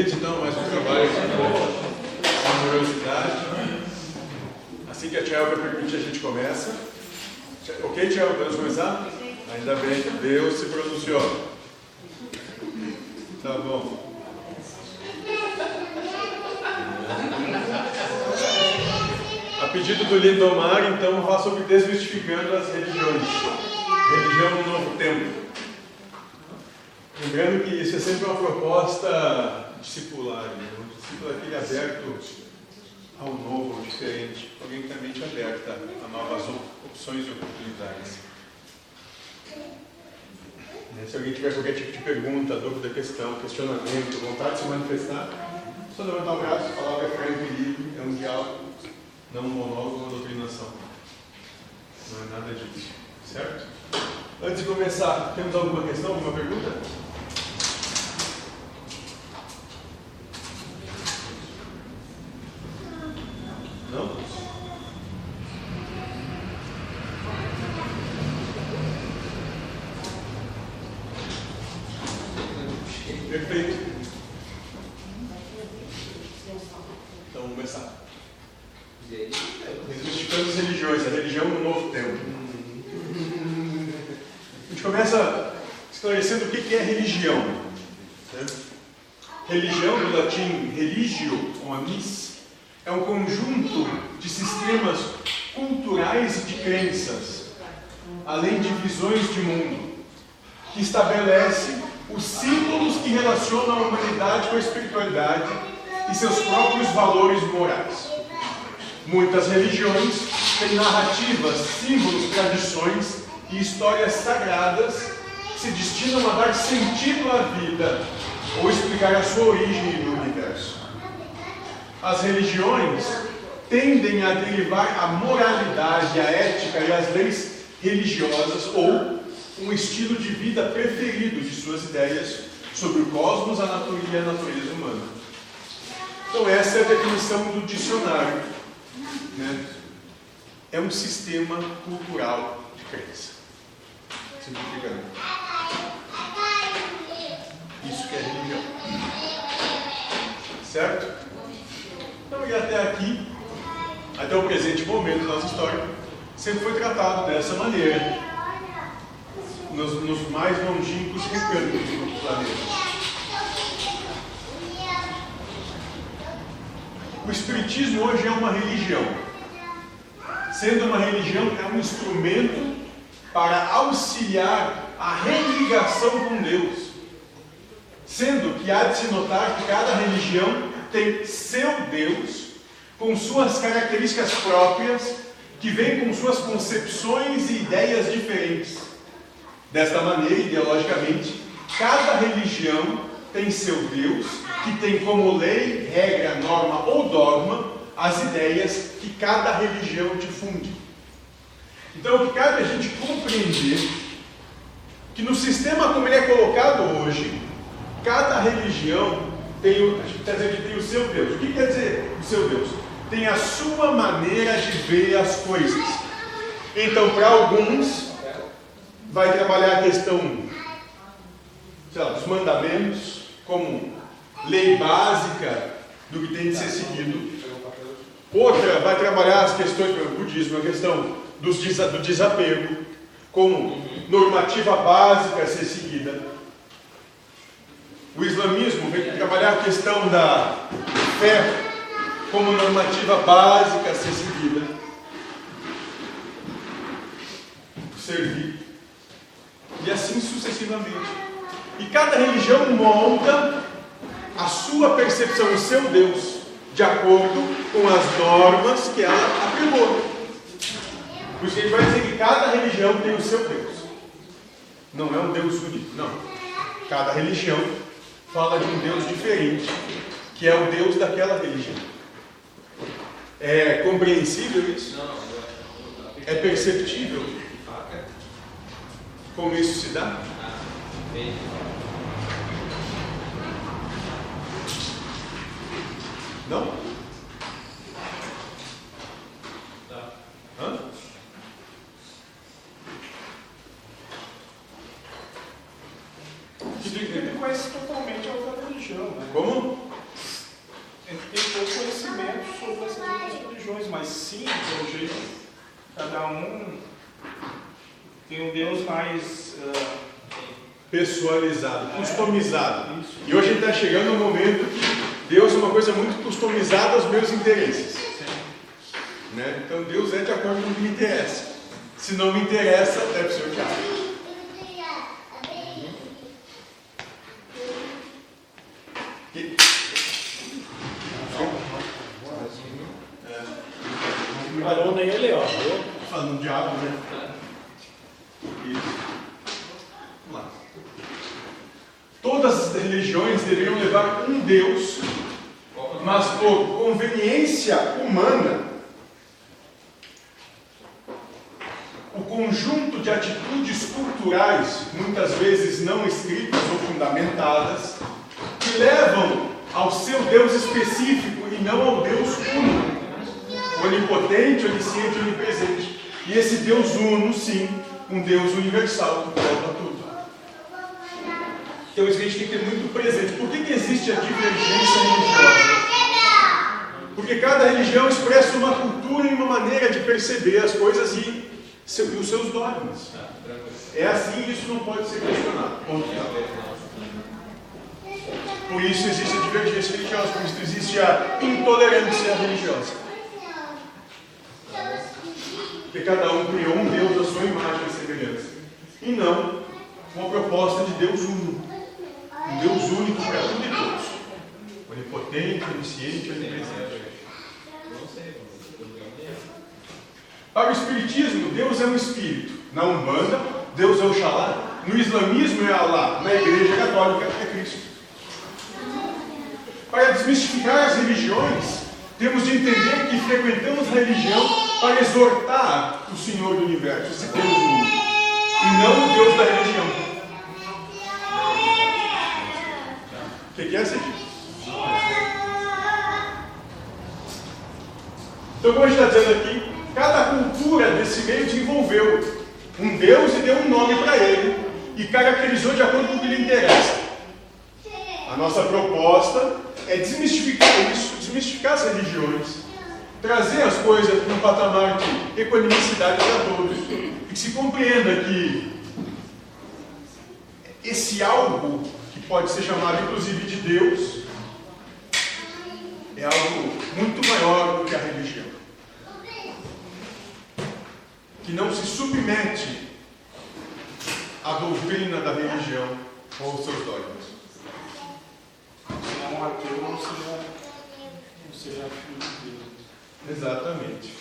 então mais um trabalho com amorosidade. Assim que a Tchau vai permitir, a gente começa. Ok, Tchau? Podemos começar? Ainda bem, Deus se pronunciou. Tá bom. A pedido do Lindomar, então, eu faço sobre desmistificando as religiões. Religião no novo tempo. Lembrando que isso é sempre uma proposta discipular, né? um discípulo é aquele aberto ao novo, ao diferente, alguém que tem a mente aberta a novas opções e oportunidades. Né? Se alguém tiver qualquer tipo de pergunta, dúvida, questão, questionamento, vontade de se manifestar, só levantar o braço, falar é franco e livre, é um diálogo, não um monólogo, uma doutrinação. Não é nada disso, certo? Antes de começar, temos alguma questão, alguma pergunta? Não? Perfeito. Então vamos começar. Desmistificando as religiões, a religião no novo tempo. A gente começa esclarecendo o que é religião. Né? Religião, do latim religio, ou amis, é um conjunto de sistemas culturais e de crenças, além de visões de mundo, que estabelece os símbolos que relacionam a humanidade com a espiritualidade e seus próprios valores morais. Muitas religiões têm narrativas, símbolos, tradições e histórias sagradas se destinam a dar sentido à vida ou explicar a sua origem no universo. As religiões tendem a derivar a moralidade, a ética e as leis religiosas ou um estilo de vida preferido de suas ideias sobre o cosmos, a natureza e a natureza humana. Então, essa é a definição do dicionário. Né? É um sistema cultural de crença. Simplificando. Isso que é religião. Certo? Então, e até aqui, até o presente momento da nossa história, sempre foi tratado dessa maneira, nos, nos mais longínquos recantos do planeta. O Espiritismo hoje é uma religião. Sendo uma religião, é um instrumento para auxiliar a religação com Deus. Sendo que há de se notar que cada religião tem seu Deus, com suas características próprias, que vem com suas concepções e ideias diferentes. Desta maneira, ideologicamente, cada religião tem seu Deus, que tem como lei, regra, norma ou dogma as ideias que cada religião difunde. Então, o que cabe a gente compreender que no sistema como ele é colocado hoje, cada religião tem o, quer dizer tem o seu Deus. O que quer dizer o seu Deus? Tem a sua maneira de ver as coisas. Então, para alguns, vai trabalhar a questão lá, dos mandamentos como lei básica do que tem de ser seguido. Outra vai trabalhar as questões do budismo, a questão dos, do desapego, como normativa básica a ser seguida. O islamismo vem trabalhar a questão da fé como normativa básica a ser seguida. Servir. E assim sucessivamente. E cada religião monta a sua percepção, o seu Deus, de acordo com as normas que ela aprimora. Por isso a gente vai dizer que cada religião tem o seu Deus. Não é um Deus único, não. Cada religião fala de um Deus diferente, que é o Deus daquela religião. É compreensível isso? É perceptível? Como isso se dá? Não? Hã? Ele conhece totalmente a outra religião. Né? Como? mas sim, pelo jeito, cada um tem um Deus mais uh, personalizado, customizado. E hoje está chegando no momento que Deus é uma coisa muito customizada aos meus interesses. Né? Então Deus é de acordo com o que me interessa. Se não me interessa, é para o seu diabo. Parou nele, ó. Falando diabo, né? Isso. Todas as religiões deveriam levar um Deus, mas por conveniência humana, o conjunto de atitudes culturais, muitas vezes não escritas ou fundamentadas, que levam ao seu Deus específico e não ao Deus uno, onipotente, onisciente, onipresente. E esse Deus uno, sim, um Deus universal que. Então isso a gente tem que ter muito presente. Por que, que existe a divergência religiosa? Porque cada religião expressa uma cultura e uma maneira de perceber as coisas e, os seus dogmas. É assim e isso não pode ser questionado. Por isso existe a divergência religiosa, por isso existe a intolerância religiosa. Porque cada um criou um Deus à sua imagem e semelhança. E não uma proposta de Deus uno um Deus único para tudo e todos. Onipotente, onisciente, onipresente. Para o Espiritismo, Deus é um Espírito. Na Umbanda, Deus é o Xalá. No Islamismo é Allah. Na Igreja Católica é Cristo. Para desmistificar as religiões, temos de entender que frequentamos a religião para exortar o Senhor do Universo, esse Deus único, e não o Deus da religião. O que, é, Cid? Então, como a gente está dizendo aqui, cada cultura desse meio desenvolveu um Deus e deu um nome para ele e caracterizou de acordo com o que lhe interessa. A nossa proposta é desmistificar isso, desmistificar as religiões, trazer as coisas para um patamar de equanimicidade para todos e que se compreenda que esse algo pode ser chamado inclusive de Deus, é algo muito maior do que a religião. Que não se submete à doutrina da religião ou aos seus dogmas. Senão um ateu não seria, não seria filho de Deus. Exatamente.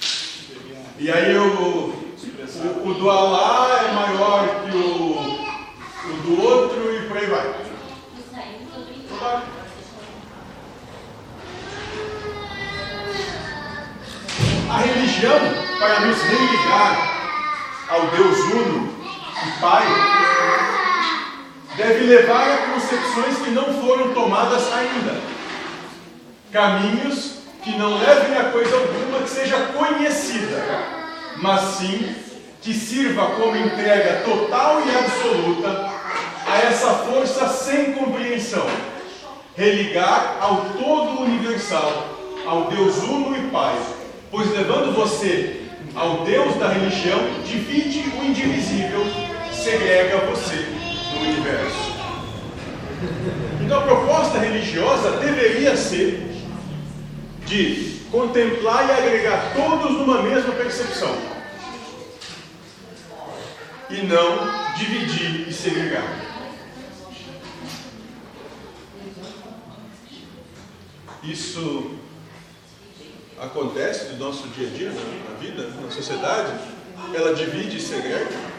E aí o, o, o do Alá é maior que o, o do outro e por aí vai. A religião, para nos religar ao Deus Uno e Pai, deve levar a concepções que não foram tomadas ainda. Caminhos que não levem a coisa alguma que seja conhecida, mas sim que sirva como entrega total e absoluta a essa força sem compreensão religar ao todo universal, ao Deus uno e Pai, pois levando você ao Deus da religião, divide o indivisível, segrega você no universo. Então a proposta religiosa deveria ser de contemplar e agregar todos numa mesma percepção. E não dividir e segregar. isso acontece no nosso dia a dia, na, vida, na sociedade, ela divide e segrega.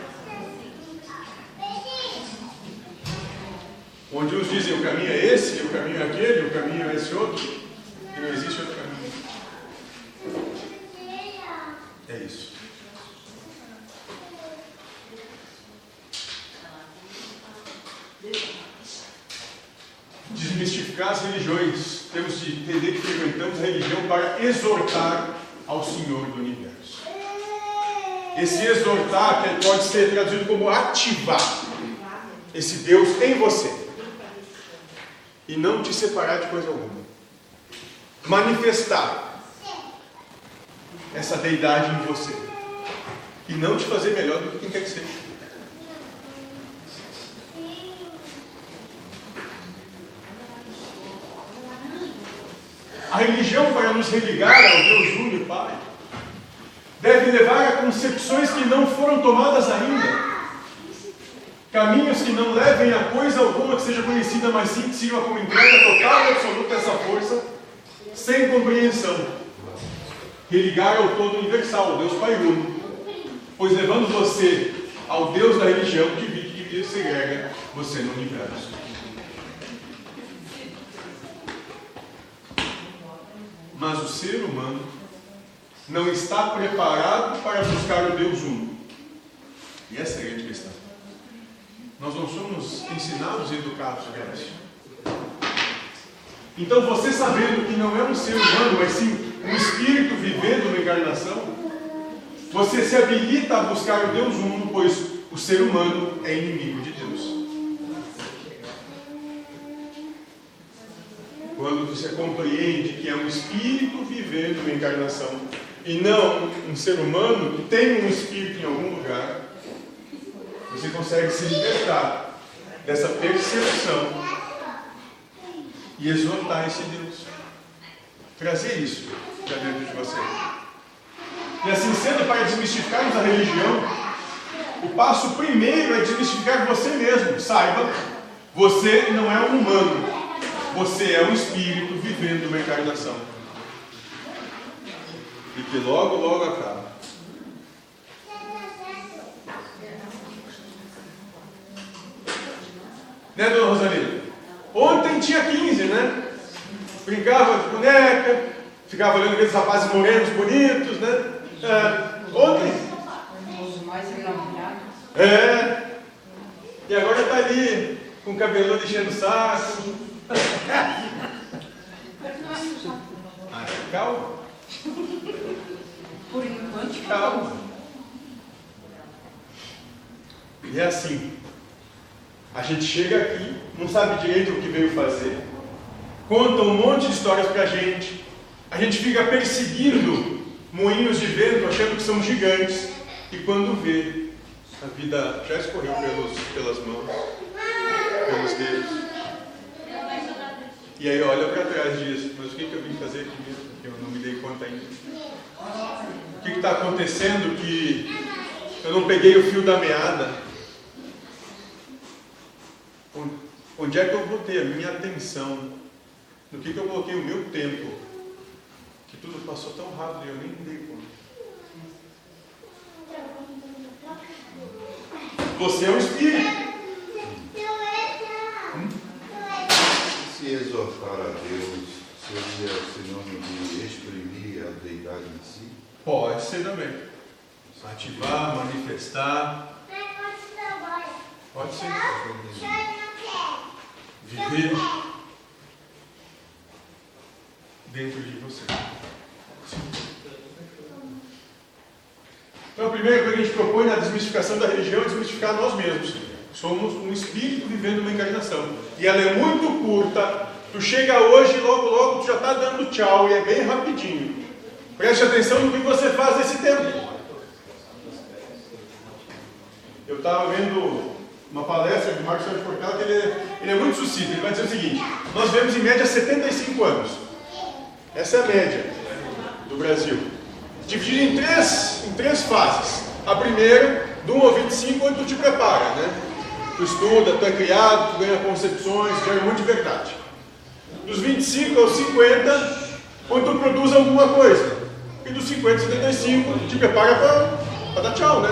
Onde uns dizem o caminho é esse, o caminho é aquele, o caminho é esse outro, e não existe outro caminho. É isso. Desmistificar as religiões temos de entender que frequentamos a religião exortar ao Senhor do universo. Esse exortar pode ser traduzido como ativar esse Deus em você e não te separar de coisa alguma. Manifestar essa deidade em você e não te fazer melhor do que quem quer que seja. A religião, para nos religar ao Deus único Pai, deve levar a concepções que não foram tomadas ainda. Caminhos que não levem a coisa alguma que seja conhecida, mas sim que sirva como entrega total e absoluta dessa força, sem compreensão. Religar ao todo universal, ao Deus Pai Uno. Pois levando você ao Deus da religião, divide, divide, segrega você no universo. Mas o ser humano não está preparado para buscar o Deus Uno. E essa é a grande questão. Nós não somos ensinados e educados para isso. Então, você sabendo que não é um ser humano, mas sim um espírito vivendo uma encarnação, você se habilita a buscar o Deus Uno, pois o ser humano é inimigo de Deus. Quando você compreende que é um espírito vivendo uma encarnação e não um ser humano que tem um espírito em algum lugar, você consegue se libertar dessa percepção e exortar esse Deus. Trazer isso para dentro de você. E assim sendo, para desmistificarmos a religião, o passo primeiro é desmistificar você mesmo. Saiba, você não é um humano, você é um espírito vivendo uma encarnação. E que logo, logo acaba. Né, dona Rosalina? Ontem tinha 15, né? Brincava de boneca, ficava olhando aqueles rapazes morenos bonitos, né? É, ontem. Os mais engravidados. É. E agora está ali, com o cabelo enchendo o saco. Ah, calma, Por enquanto, calma. E é assim. A gente chega aqui, não sabe direito o que veio fazer. Conta um monte de histórias pra gente. A gente fica perseguindo moinhos de vento, achando que são gigantes. E quando vê, a vida já escorreu pelos, pelas mãos, pelos dedos. E aí olha para trás diz, mas o que, que eu vim fazer aqui mesmo? Que eu não me dei conta ainda. O que está acontecendo que eu não peguei o fio da meada? Onde é que eu botei a minha atenção? No que, que eu coloquei o meu tempo? Que tudo passou tão rápido e eu nem me dei conta. Você é um espírito. Se exortar a Deus seria sinônimo de exprimir a deidade em si? Pode ser também. Ativar, manifestar. Pode ser. Viver dentro de você. Então, a primeira coisa que a gente propõe na desmistificação da religião é desmistificar nós mesmos. Somos um espírito vivendo uma encarnação. E ela é muito curta. Tu chega hoje e logo, logo tu já está dando tchau e é bem rapidinho. Preste atenção no que você faz nesse tempo. Eu estava vendo uma palestra de Marcos Sérgio Portela que ele é, ele é muito sucinto. Ele vai dizer o seguinte: nós vemos em média 75 anos. Essa é a média do Brasil. Dividido em três, em três fases. A primeira, do 1 ao 25, onde tu te prepara, né? Tu estuda, tu é criado, tu ganha concepções, ganha muito de verdade. Dos 25 aos 50, onde tu produz alguma coisa. E dos 50 a 75, te prepara para dar tchau, né?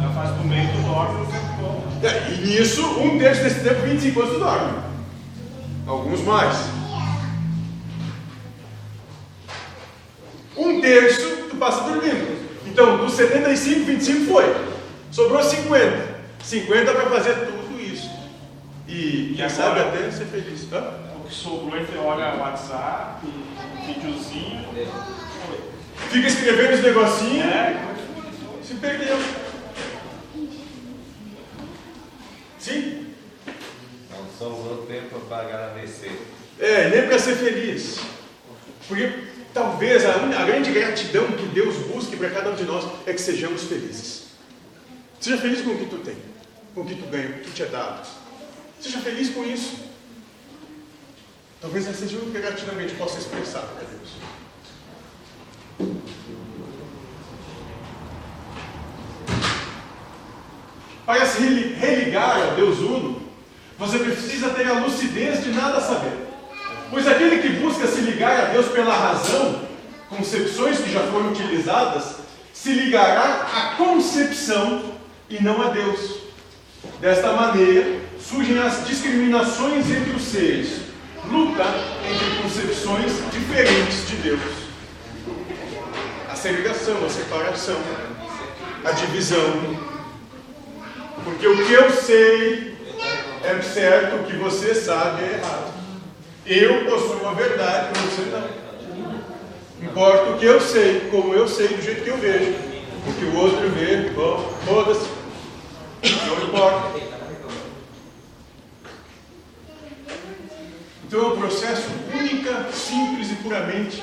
Na fase do meio, tu dorme no tempo. É, E nisso, um terço desse tempo, 25 anos tu dorme. Alguns mais. Um terço tu passa dormindo. Então, dos 75, 25 foi. Sobrou 50. 50 para fazer tudo isso. E, E quem sabe até ser feliz. Hã? O que sobrou, ele olha o WhatsApp, videozinho. Fica escrevendo os negocinhos, É, se perdeu. Sim? Não sobrou tempo para pagar a. É, nem para ser feliz. Porque Talvez a, a grande gratidão que Deus busque para cada um de nós é que sejamos felizes. Seja feliz com o que tu tem, com o que tu ganha, o que te é dado. Seja feliz com isso. Talvez seja gratidão que gente possa expressar para Deus. Para se religar ao Deus Uno, você precisa ter a lucidez de nada saber. Pois aquele que busca se ligar a Deus pela razão, concepções que já foram utilizadas, se ligará à concepção e não a Deus. Desta maneira, surgem as discriminações entre os seres, luta entre concepções diferentes de Deus. A segregação, a separação, a divisão. Porque o que eu sei é certo, o que você sabe é errado. Eu possuo a verdade, você não. Importa o que eu sei, como eu sei, do jeito que eu vejo. O que o outro vê, bom, foda-se. Não importa. Então é um processo única, simples e puramente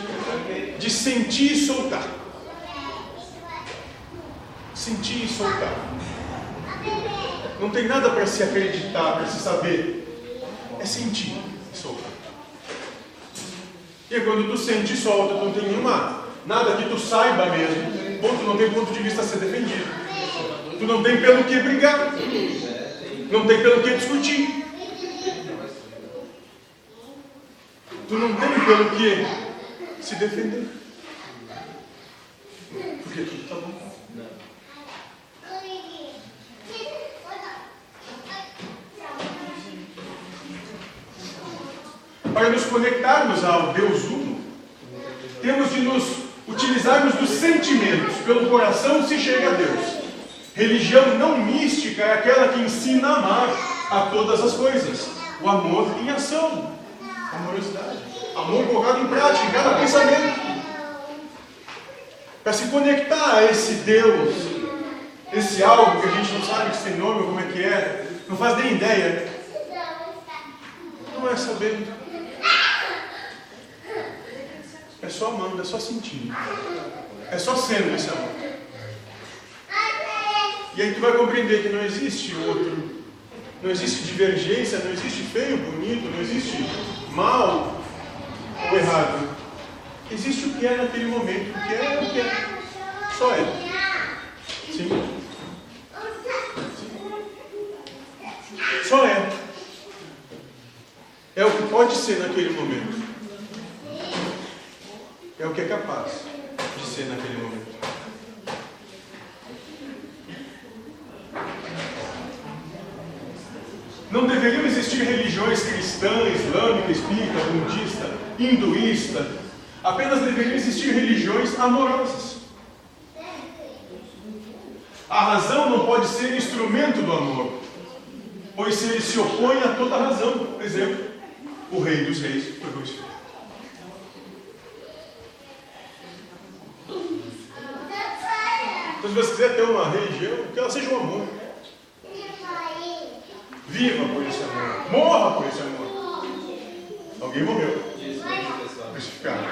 de sentir e soltar. Sentir e soltar. Não tem nada para se acreditar, para se saber. É sentir e soltar. E quando tu sente e solta, tu não tem nenhuma, nada que tu saiba mesmo, ponto, não tem ponto de vista a ser defendido. Tu não tem pelo que brigar. Não tem pelo que discutir. Tu não tem pelo que se defender. Porque tudo está bom. para nos conectarmos ao Deus Uno, temos de nos utilizarmos dos sentimentos. Pelo coração se chega a Deus. Religião não mística é aquela que ensina a amar a todas as coisas. O amor em ação. Amorosidade. Amor colocado em prática, em cada pensamento. Para se conectar a esse Deus, esse algo que a gente não sabe que tem nome, como é que é, não faz nem ideia. Não é sabendo. É só amando, é só sentindo. É só sendo esse amor. E aí tu vai compreender que não existe outro. Não existe divergência, não existe feio, bonito, não existe mal ou errado. Existe o que é naquele momento, o que é o que é. Só é. Sim. Só é. É o que pode ser naquele momento é o que é capaz de ser naquele momento. Não deveriam existir religiões cristã, islâmica, espírita, budista, hinduísta. Apenas deveriam existir religiões amorosas. A razão não pode ser instrumento do amor, pois se ele se opõe a toda razão. Por exemplo, o rei dos reis foi crucificado. Então, se você quiser ter uma religião, que ela seja um amor. Viva por esse amor. Morra por esse amor. Alguém morreu. Crucificado.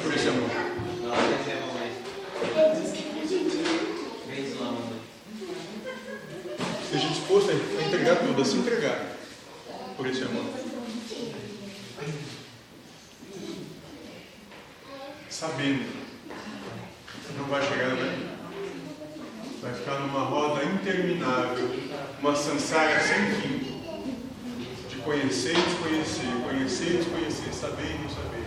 Por esse amor. Esteja disposto a entregar tudo, a se entregar por esse amor. Sabendo não vai chegar, né? Vai ficar numa roda interminável, uma sansária sem fim. Conhecer desconhecer, conhecer desconhecer, saber e não saber.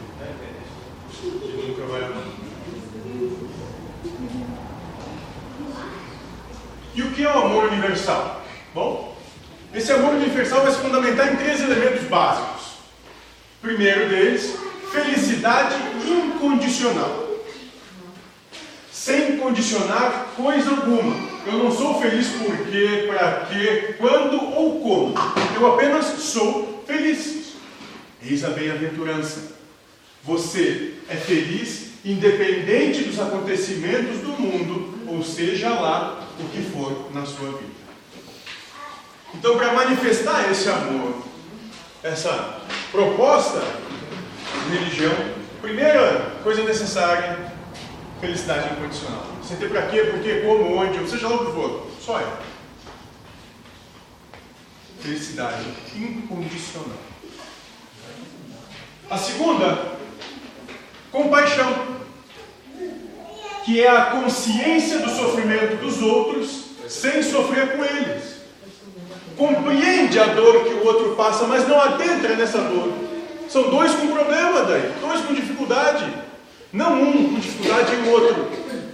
E nunca vai amar. E o que é o amor universal? Bom, esse amor universal vai se fundamentar em três elementos básicos. Primeiro deles, felicidade incondicional sem condicionar coisa alguma. Eu não sou feliz por quê, para quê, quando ou como. Eu apenas sou feliz. Eis a bem-aventurança. Você é feliz independente dos acontecimentos do mundo, ou seja lá o que for na sua vida. Então, para manifestar esse amor, essa proposta de religião, Primeira coisa necessária, felicidade incondicional. Você tem para quê, por quê, como, onde, ou seja lá o que for. Só é. Felicidade incondicional. A segunda, compaixão, que é a consciência do sofrimento dos outros sem sofrer com eles. Compreende a dor que o outro passa, mas não adentra nessa dor. São dois com problema daí, dois com dificuldade. Não um com dificuldade e o outro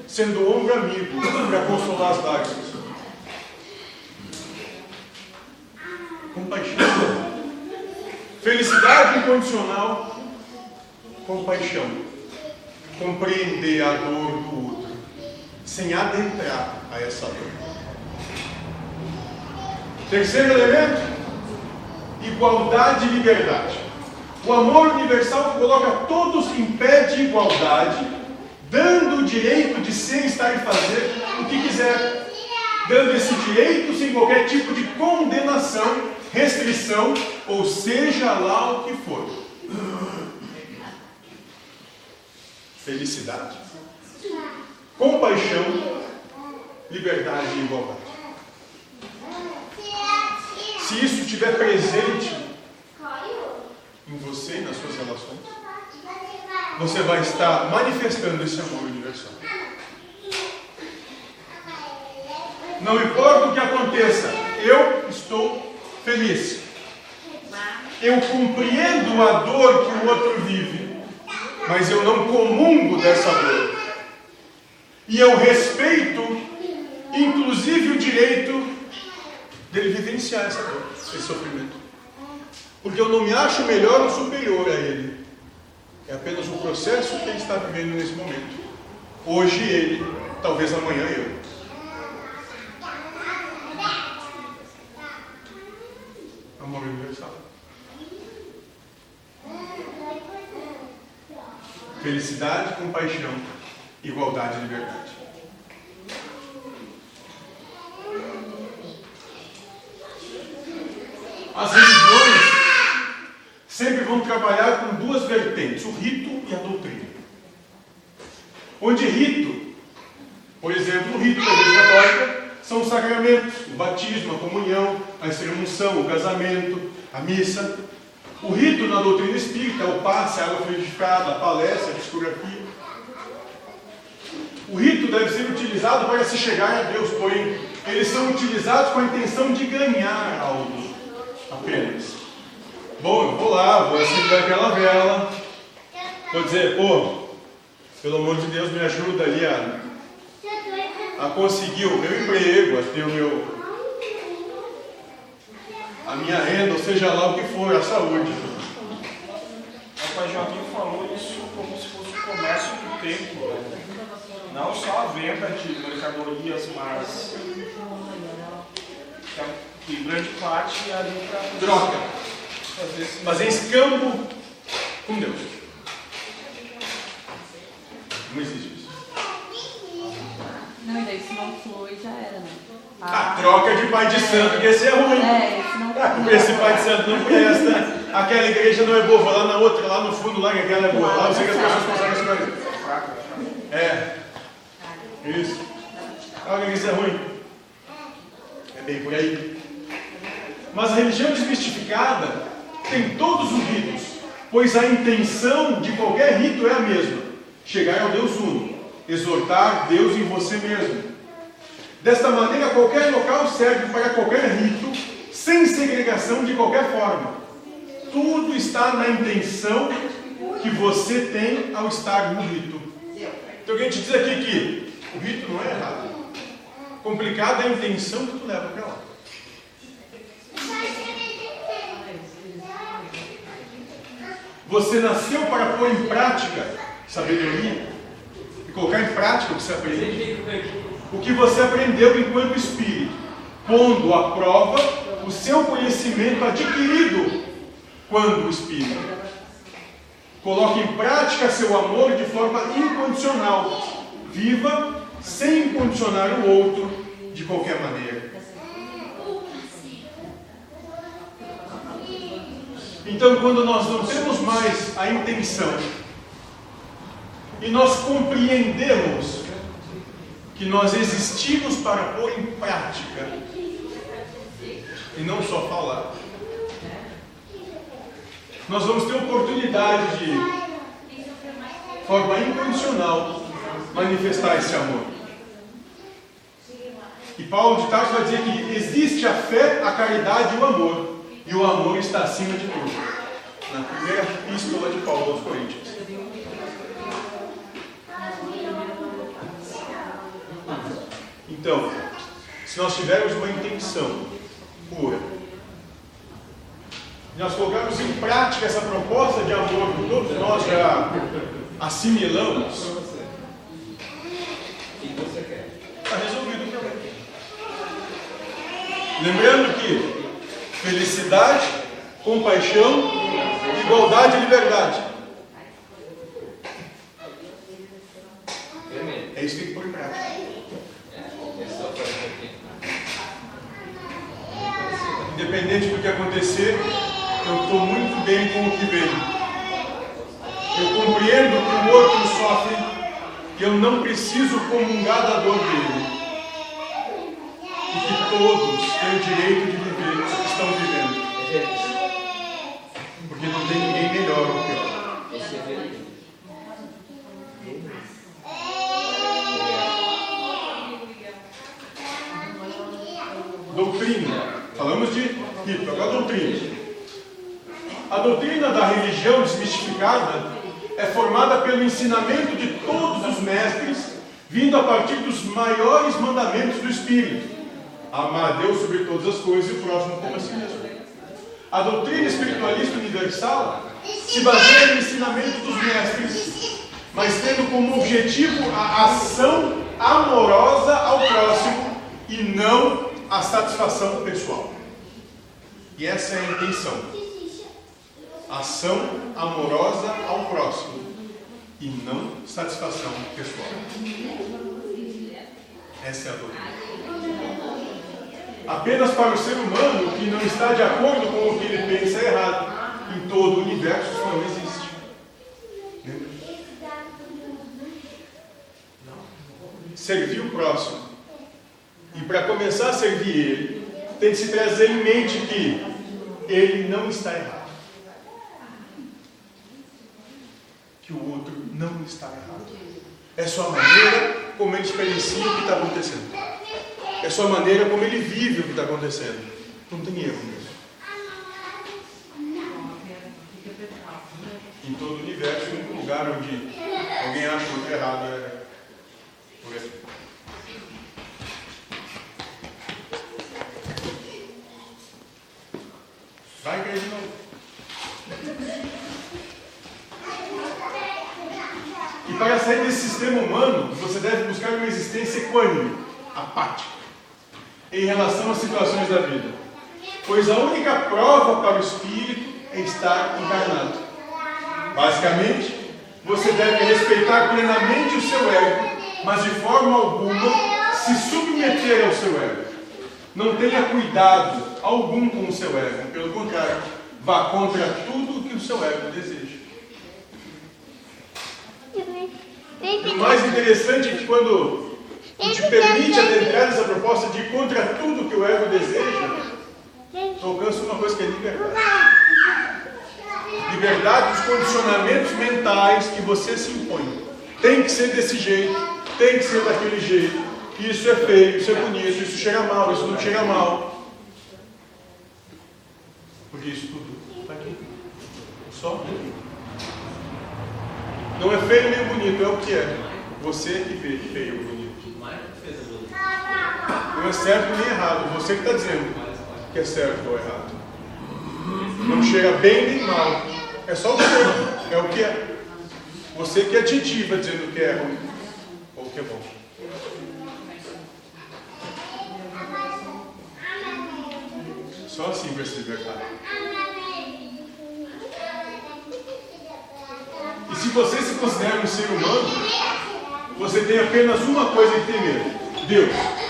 sendo ombro amigo para consolar as lágrimas. Compaixão. Felicidade incondicional, compaixão. Compreender a dor do outro, sem adentrar a essa dor. Terceiro elemento, igualdade e liberdade. O amor universal coloca todos em pé de igualdade, dando o direito de ser, estar e fazer o que quiser, dando esse direito sem qualquer tipo de condenação, restrição, ou seja lá o que for. Felicidade, compaixão, liberdade e igualdade. Se isso estiver presente em você e nas suas relações, você vai estar manifestando esse amor universal. Não importa o que aconteça, eu estou feliz. Eu compreendo a dor que o outro vive, mas eu não comungo dessa dor. E eu respeito, inclusive, o direito dele vivenciar essa dor, esse sofrimento. Porque eu não me acho melhor ou superior a ele. É apenas um processo que ele está vivendo nesse momento. Hoje ele, talvez amanhã eu. Amor universal. Felicidade, compaixão, igualdade e liberdade. As religiões sempre vão trabalhar com duas vertentes, o rito e a doutrina. Onde rito, por exemplo, o rito da Igreja Católica são os sacramentos, o batismo, a comunhão, a extremunção, o casamento, a missa. O rito na doutrina espírita é o passe, a água fluidificada, a palestra, a discografia. O rito deve ser utilizado para se chegar a Deus, porém, eles são utilizados com a intenção de ganhar algo apenas. Bom, eu vou lá, vou acender aquela vela, vou dizer, pô, pelo amor de Deus, me ajuda ali a, a conseguir o meu emprego, a ter o meu. a minha renda, ou seja lá o que for, a saúde. O pai Joaquim falou isso como se fosse o comércio do tempo. Né? Não só a venda de mercadorias, mas que grande parte é ali para Troca. Fazer esse Fazer escambo com Deus. Não existe isso. Não, e daí se não flui já era, né? A troca de pai de santo, que esse é ruim. É, esse não Ah, como esse pai de santo não presta, aquela igreja não é boa, vou lá na outra, lá no fundo, lá que aquela é boa. Lá eu sei que as pessoas conseguem as coisas. É. Isso. Olha que isso é ruim. É bem por aí. Mas a religião desmistificada tem todos os ritos, pois a intenção de qualquer rito é a mesma: chegar ao Deus uno, exortar Deus em você mesmo. Desta maneira, qualquer local serve para qualquer rito, sem segregação de qualquer forma. Tudo está na intenção que você tem ao estar no rito. Então, alguém te diz aqui que o rito não é errado. Complicado é a intenção que tu leva para lá. Você nasceu para pôr em prática sabedoria e colocar em prática o que você aprende. O que você aprendeu enquanto espírito, pondo à prova o seu conhecimento adquirido quando espírito. Coloque em prática seu amor de forma incondicional. Viva sem condicionar o outro de qualquer maneira. Então, quando nós não temos mais a intenção e nós compreendemos que nós existimos para pôr em prática e não só falar, nós vamos ter oportunidade de, forma incondicional, manifestar esse amor. E Paulo de Tarso vai dizer que existe a fé, a caridade e o amor, e o amor está acima de tudo. Na primeira epístola de Paulo aos Coríntios. Então, se nós tivermos uma intenção pura, e nós colocarmos em prática essa proposta de amor que todos nós já assimilamos, está resolvido o problema. Lembrando felicidade, compaixão, igualdade e liberdade. É isso que tem que pôr em prática. Independente do que acontecer, eu estou muito bem com o que vem. Eu compreendo que o outro sofre e eu não preciso comungar da dor dele. E que todos têm o direito de viver estão vivendo. Porque não tem ninguém melhor ou pior. Doutrina. Falamos de rito, agora doutrina. A doutrina da religião desmistificada é formada pelo ensinamento de todos os mestres, vindo a partir dos maiores mandamentos do Espírito: amar a Deus sobre todas as coisas e o próximo como a si mesmo. A doutrina espiritualista universal se baseia no ensinamento dos mestres, mas tendo como objetivo a ação amorosa ao próximo e não a satisfação pessoal. E essa é a intenção. Ação amorosa ao próximo e não satisfação pessoal. Essa é a doutrina. Apenas para o ser humano que não está de acordo com o que ele pensa é errado. Em todo o universo isso não existe. Servir o próximo. E para começar a servir ele, tem que se trazer em mente que ele não está errado. Que o outro não está errado. É só a maneira como ele experiencia o que está acontecendo. É só a maneira como ele vive o que está acontecendo. Não tem erro nisso. Em todo o universo, em um lugar onde alguém acha outro errado é por aí. Vai cair de novo. E para sair desse sistema humano, você deve buscar uma existência equânime, apática, em relação às situações da vida. Pois a única prova para o espírito é estar encarnado. Basicamente, você deve respeitar plenamente o seu ego, mas de forma alguma se submeter ao seu ego. Não tenha cuidado algum com o seu ego, pelo contrário, vá contra tudo que o seu ego deseja. O mais interessante é que quando te permite adentrar nessa proposta de ir contra tudo que o ego deseja, alcança uma coisa que é liberdade. Liberdade dos condicionamentos mentais que você se impõe. Tem que ser desse jeito, tem que ser daquele jeito. Isso é feio, isso é bonito, isso cheira mal, isso não cheira mal. Porque isso tudo está aqui. Só. Não é feio nem bonito, é o que é. Você que vê feio bonito. Não é certo nem errado, você que está dizendo que é certo ou errado. Não chega bem nem mal. É só o que é, o que é. Você que é dizendo que é ruim ou que é bom. Só assim vai se libertar. E se você se considera um ser humano, você tem apenas uma coisa que temer: Deus.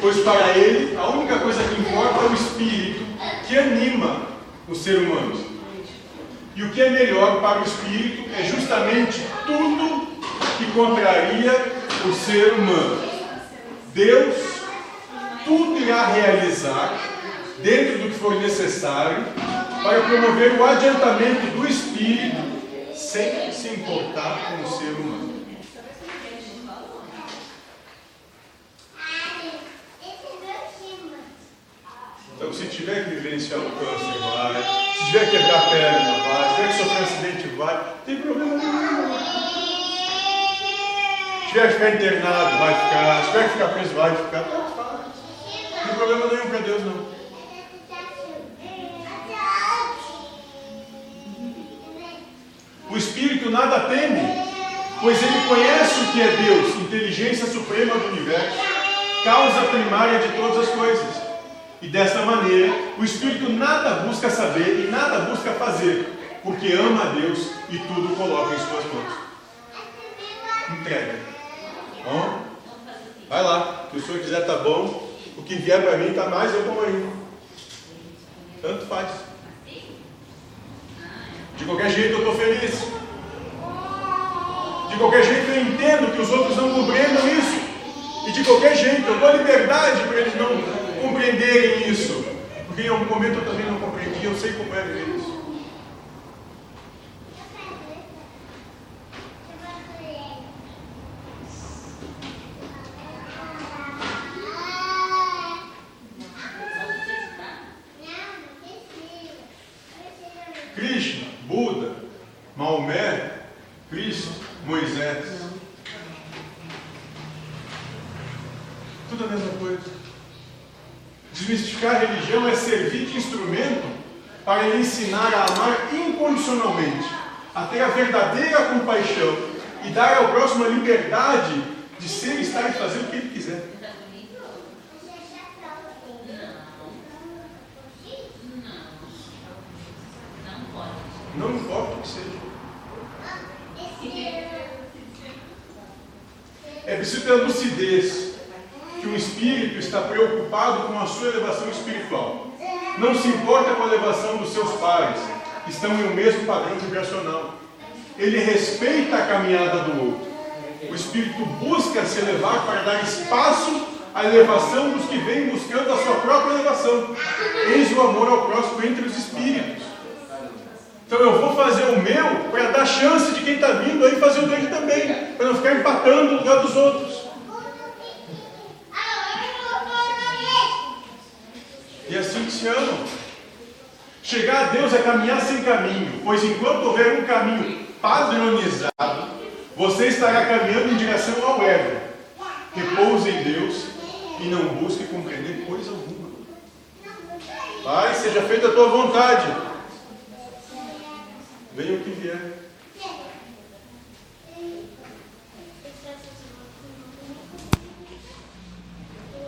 Pois para ele, a única coisa que importa é o espírito que anima o ser humano. E o que é melhor para o espírito é justamente tudo que contraria o ser humano. Deus tudo irá realizar dentro do que for necessário para promover o adiantamento do espírito sem se importar com o ser humano. Então, se tiver que vivenciar um câncer, vai. Se tiver que quebrar a perna, vai. Se tiver que sofrer um acidente, vai. Não tem problema nenhum. Se tiver que ficar internado, vai ficar. Se tiver que ficar preso, vai ficar. Não tem problema nenhum para Deus, não. O Espírito nada teme, pois ele conhece o que é Deus, inteligência suprema do universo, causa primária de todas as coisas. E dessa maneira, o Espírito nada busca saber e nada busca fazer, porque ama a Deus e tudo coloca em suas mãos. Entrega. Bom? Vai lá, se o senhor quiser tá bom, o que vier para mim tá mais é bom ainda. Tanto faz. De qualquer jeito eu estou feliz. De qualquer jeito eu entendo que os outros não compreendam isso. E de qualquer jeito eu dou liberdade para eles não compreenderem isso. Porque em algum momento eu também não compreendi, eu sei como é viver isso. Krishna, Buda, Maomé, Cristo, Moisés. Tudo a mesma coisa. Desmistificar a religião é servir de instrumento para ensinar a amar incondicionalmente, a ter a verdadeira compaixão e dar ao próximo a liberdade de ser, estar e fazer o que ele quiser. Não importa o que seja. É preciso ter a lucidez que o espírito está preocupado com a sua elevação espiritual. Não se importa com a elevação dos seus pares, estão em um mesmo padrão vibracional. Ele respeita a caminhada do outro. O espírito busca se elevar para dar espaço à elevação dos que vêm buscando a sua própria elevação. Eis o amor ao próximo entre os espíritos. Então eu vou fazer o meu para dar chance de quem está vindo aí fazer o dele também, para não ficar empatando o lugar dos outros. E assim que se amam. Chegar a Deus é caminhar sem caminho, pois enquanto houver um caminho padronizado, você estará caminhando em direção ao ego. Repouse em Deus e não busque compreender coisa alguma. Pai, seja feita a tua vontade. Venha o que vier.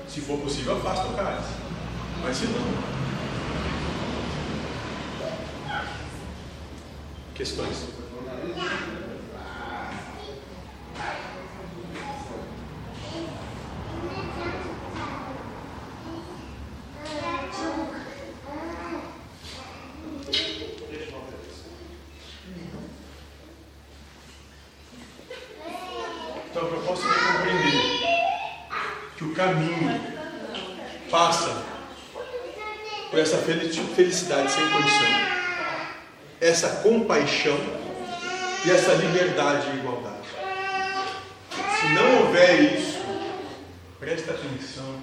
Se for possível, afasta o cálice. Mas se não. Questões? Então a proposta é compreender que o caminho passa por essa felicidade sem condição, essa compaixão e essa liberdade e igualdade. Se não houver isso, presta atenção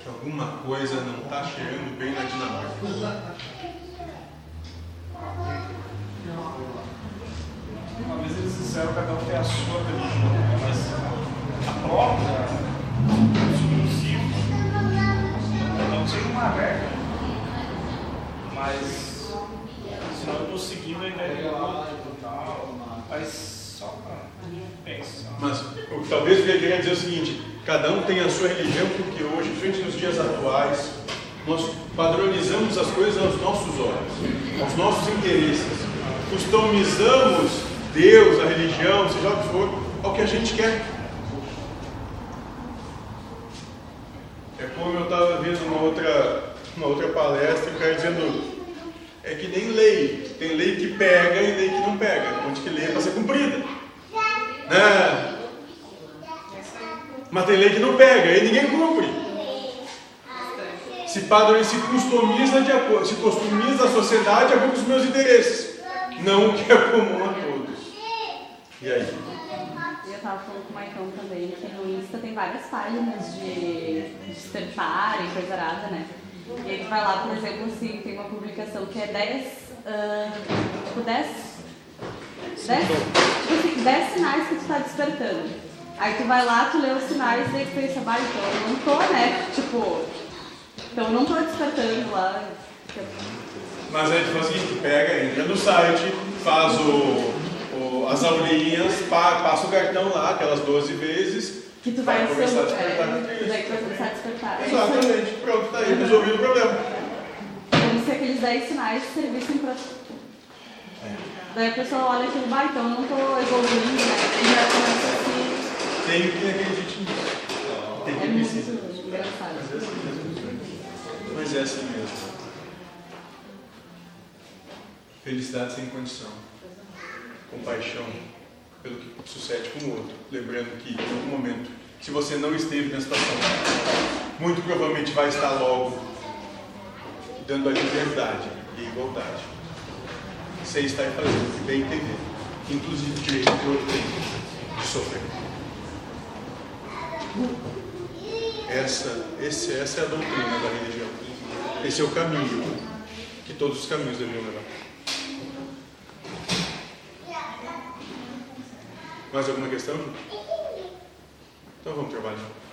que alguma coisa não está cheirando bem na Dinamarca. Uma vez eles disseram que cada um tem a sua religião, talvez eu queria dizer é o seguinte, cada um tem a sua religião, porque hoje, frente nos dias atuais, nós padronizamos as coisas aos nossos olhos, aos nossos interesses. Customizamos Deus, a religião, seja o que for, ao que a gente quer. como eu estava vendo uma outra, uma outra palestra, o cara dizendo, é que nem lei, tem lei que pega e lei que não pega, onde que lei é para ser cumprida. Né? Mas tem lei que não pega, e ninguém cumpre. Se padrão se customiza de acordo, se customiza a sociedade de acordo com os meus interesses, não o que é comum a todos. E aí? E eu tava falando com o Maicon também que no Insta tem várias páginas de despertar e coisa arada, né? E aí tu vai lá, por exemplo, assim, tem uma publicação que é 10, ah, tipo 10, 10, tipo assim, 10 sinais que tu tá despertando. Aí tu vai lá, tu lê os sinais e aí tu pensa, vai, então eu não tô, né? Tipo, então eu não tô despertando lá. Mas aí tu faz o seguinte, pega, entra no site, faz o, o- as aulinhas, pa- passa o cartão lá, aquelas 12 vezes, Que tu vai, ser, começar a é, despertar daí tu vai começar a despertar. É. Exatamente, pronto, tá aí, resolvido o problema. Como se aqueles 10 sinais servissem pra. Daí a pessoa olha aquilo, vai, então eu não tô evoluindo, né? E já começa assim. Tem que acreditar nisso. Tem que precisa. engraçado. Mas é assim mesmo. Mas é assim mesmo. Felicidade sem condição. Compaixão pelo que sucede com o outro. Lembrando que em algum momento, se você não esteve na situação, muito provavelmente vai estar logo dando a liberdade e a igualdade. Você está fazendo bem entender. Inclusive o direito que o outro tem de sofrer. Essa, esse, essa é a doutrina da religião. Esse é o caminho que todos os caminhos deveriam levar. Mais alguma questão? Então vamos trabalhar.